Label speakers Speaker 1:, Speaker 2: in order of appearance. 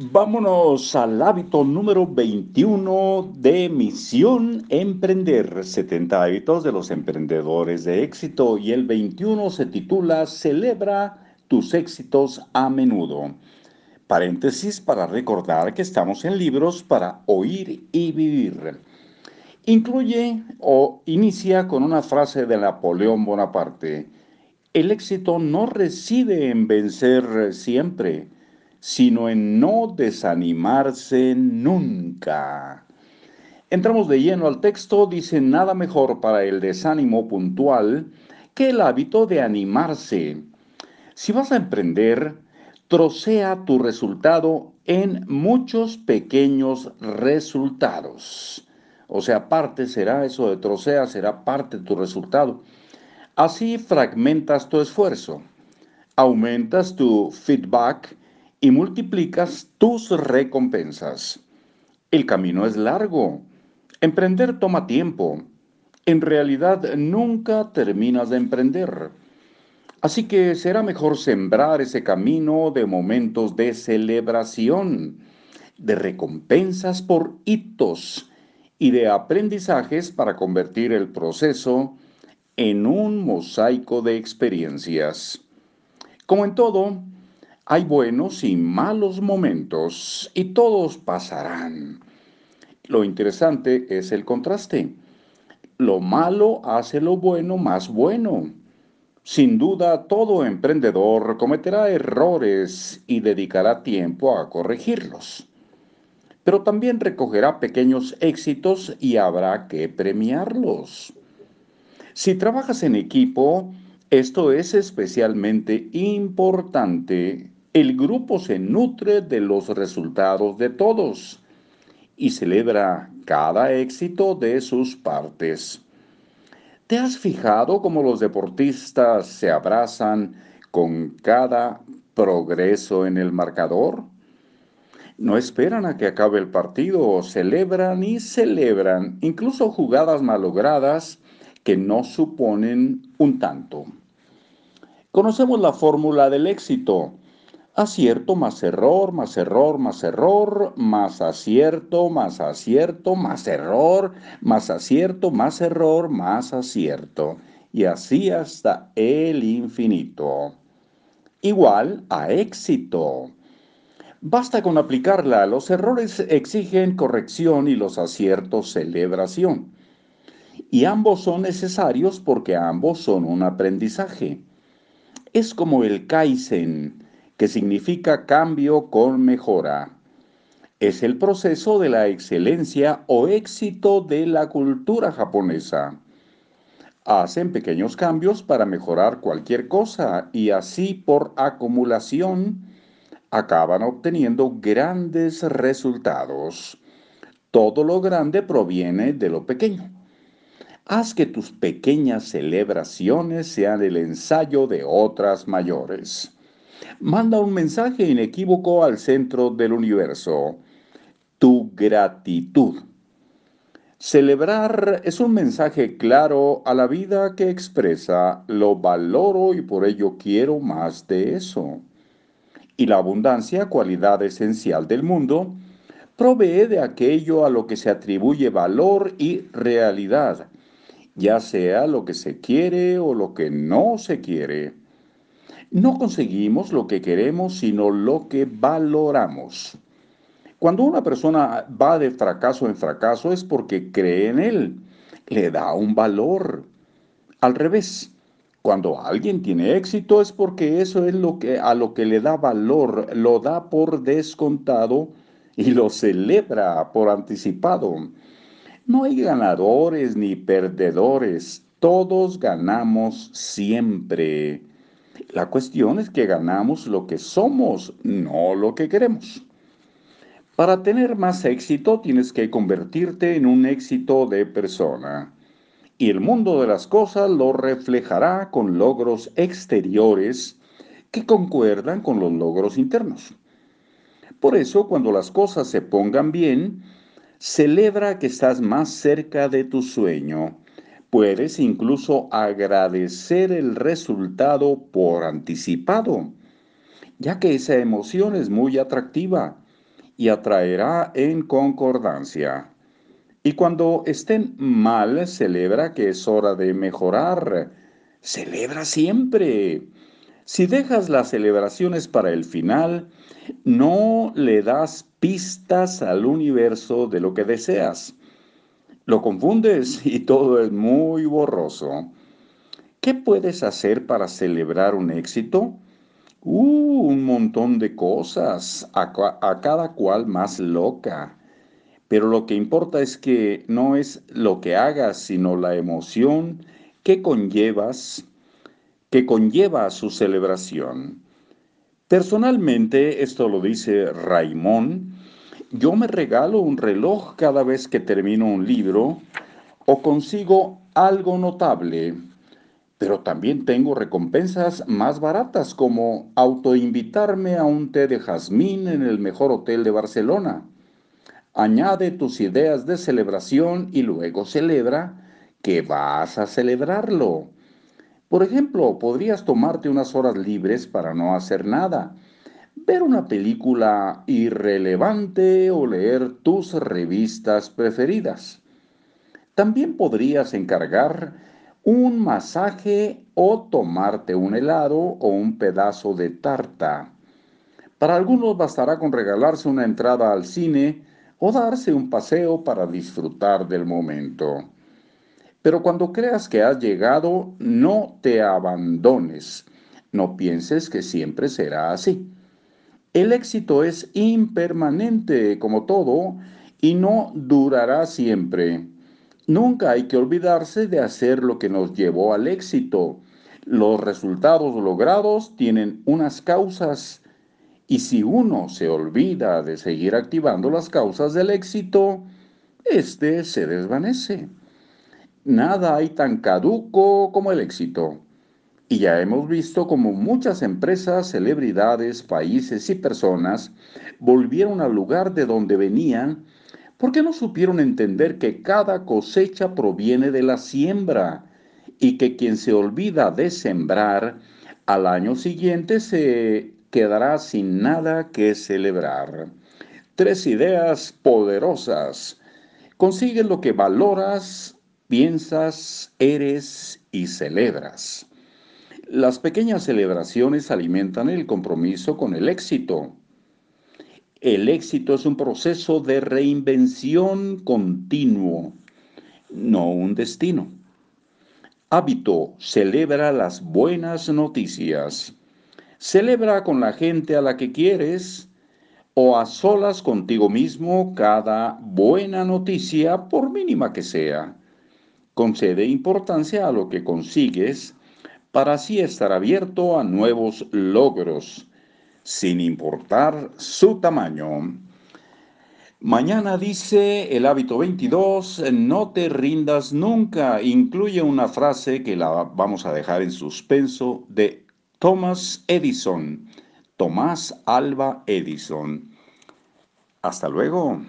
Speaker 1: Vámonos al hábito número 21 de Misión Emprender, 70 hábitos de los emprendedores de éxito y el 21 se titula Celebra tus éxitos a menudo. Paréntesis para recordar que estamos en libros para oír y vivir. Incluye o inicia con una frase de Napoleón Bonaparte. El éxito no reside en vencer siempre, sino en no desanimarse nunca. Entramos de lleno al texto, dice nada mejor para el desánimo puntual que el hábito de animarse. Si vas a emprender, trocea tu resultado en muchos pequeños resultados. O sea, parte será eso de trocea, será parte de tu resultado. Así fragmentas tu esfuerzo, aumentas tu feedback y multiplicas tus recompensas. El camino es largo. Emprender toma tiempo. En realidad nunca terminas de emprender. Así que será mejor sembrar ese camino de momentos de celebración, de recompensas por hitos y de aprendizajes para convertir el proceso en un mosaico de experiencias. Como en todo, hay buenos y malos momentos y todos pasarán. Lo interesante es el contraste. Lo malo hace lo bueno más bueno. Sin duda, todo emprendedor cometerá errores y dedicará tiempo a corregirlos. Pero también recogerá pequeños éxitos y habrá que premiarlos. Si trabajas en equipo, esto es especialmente importante el grupo se nutre de los resultados de todos y celebra cada éxito de sus partes. ¿Te has fijado cómo los deportistas se abrazan con cada progreso en el marcador? No esperan a que acabe el partido, celebran y celebran, incluso jugadas malogradas que no suponen un tanto. Conocemos la fórmula del éxito acierto más error, más error, más error, más acierto, más acierto, más error, más acierto, más error, más acierto. Y así hasta el infinito. Igual a éxito. Basta con aplicarla. Los errores exigen corrección y los aciertos celebración. Y ambos son necesarios porque ambos son un aprendizaje. Es como el Kaizen que significa cambio con mejora. Es el proceso de la excelencia o éxito de la cultura japonesa. Hacen pequeños cambios para mejorar cualquier cosa y así por acumulación acaban obteniendo grandes resultados. Todo lo grande proviene de lo pequeño. Haz que tus pequeñas celebraciones sean el ensayo de otras mayores. Manda un mensaje inequívoco al centro del universo. Tu gratitud. Celebrar es un mensaje claro a la vida que expresa lo valoro y por ello quiero más de eso. Y la abundancia, cualidad esencial del mundo, provee de aquello a lo que se atribuye valor y realidad, ya sea lo que se quiere o lo que no se quiere. No conseguimos lo que queremos, sino lo que valoramos. Cuando una persona va de fracaso en fracaso es porque cree en él, le da un valor. Al revés, cuando alguien tiene éxito es porque eso es lo que a lo que le da valor, lo da por descontado y lo celebra por anticipado. No hay ganadores ni perdedores, todos ganamos siempre. La cuestión es que ganamos lo que somos, no lo que queremos. Para tener más éxito tienes que convertirte en un éxito de persona. Y el mundo de las cosas lo reflejará con logros exteriores que concuerdan con los logros internos. Por eso, cuando las cosas se pongan bien, celebra que estás más cerca de tu sueño Puedes incluso agradecer el resultado por anticipado, ya que esa emoción es muy atractiva. y atraerá en concordancia. Y cuando estén mal, celebra que es hora de mejorar. Celebra siempre. Si dejas las celebraciones para el final, no le das pistas al universo de lo que deseas. Lo confundes y todo es muy borroso. ¿Qué puedes hacer para celebrar un éxito? Uh, un montón de cosas, a, cada cual más loca. Pero lo que importa es que no es lo que hagas, sino la emoción que conllevas que conlleva su celebración. Personalmente, esto lo dice Raimón, yo me regalo un reloj cada vez que termino un libro o consigo algo notable, pero también tengo recompensas más baratas como autoinvitarme a un té de jazmín en el mejor hotel de Barcelona. Añade tus ideas de celebración y luego celebra que vas a celebrarlo. Por ejemplo, podrías tomarte unas horas libres para no hacer nada, ver una película irrelevante o leer tus revistas preferidas. También podrías encargar un masaje o tomarte un helado o un pedazo de tarta. Para algunos bastará con regalarse una entrada al cine o darse un paseo para disfrutar del momento. Pero cuando creas que has llegado, no te abandones. No pienses que siempre será así. El éxito es impermanente como todo y no durará siempre. Nunca hay que olvidarse de hacer lo que nos llevó al éxito. Los resultados logrados tienen unas causas y si uno se olvida de seguir activando las causas del éxito, éste se desvanece. Nada hay tan caduco como el éxito. Y ya hemos visto como muchas empresas, celebridades, países y personas volvieron al lugar de donde venían porque no supieron entender que cada cosecha proviene de la siembra y que quien se olvida de sembrar al año siguiente se quedará sin nada que celebrar. Tres ideas poderosas. Consigue lo que valoras piensas, eres y celebras. Las pequeñas celebraciones alimentan el compromiso con el éxito. El éxito es un proceso de reinvención continuo, no un destino. Hábito, celebra las buenas noticias. Celebra con la gente a la que quieres o a solas contigo mismo cada buena noticia, por mínima que sea. Concede importancia a lo que consigues para así estar abierto a nuevos logros, sin importar su tamaño. Mañana dice el hábito 22, no te rindas nunca. Incluye una frase que la vamos a dejar en suspenso de Thomas Edison, Tomás Alba Edison. Hasta luego.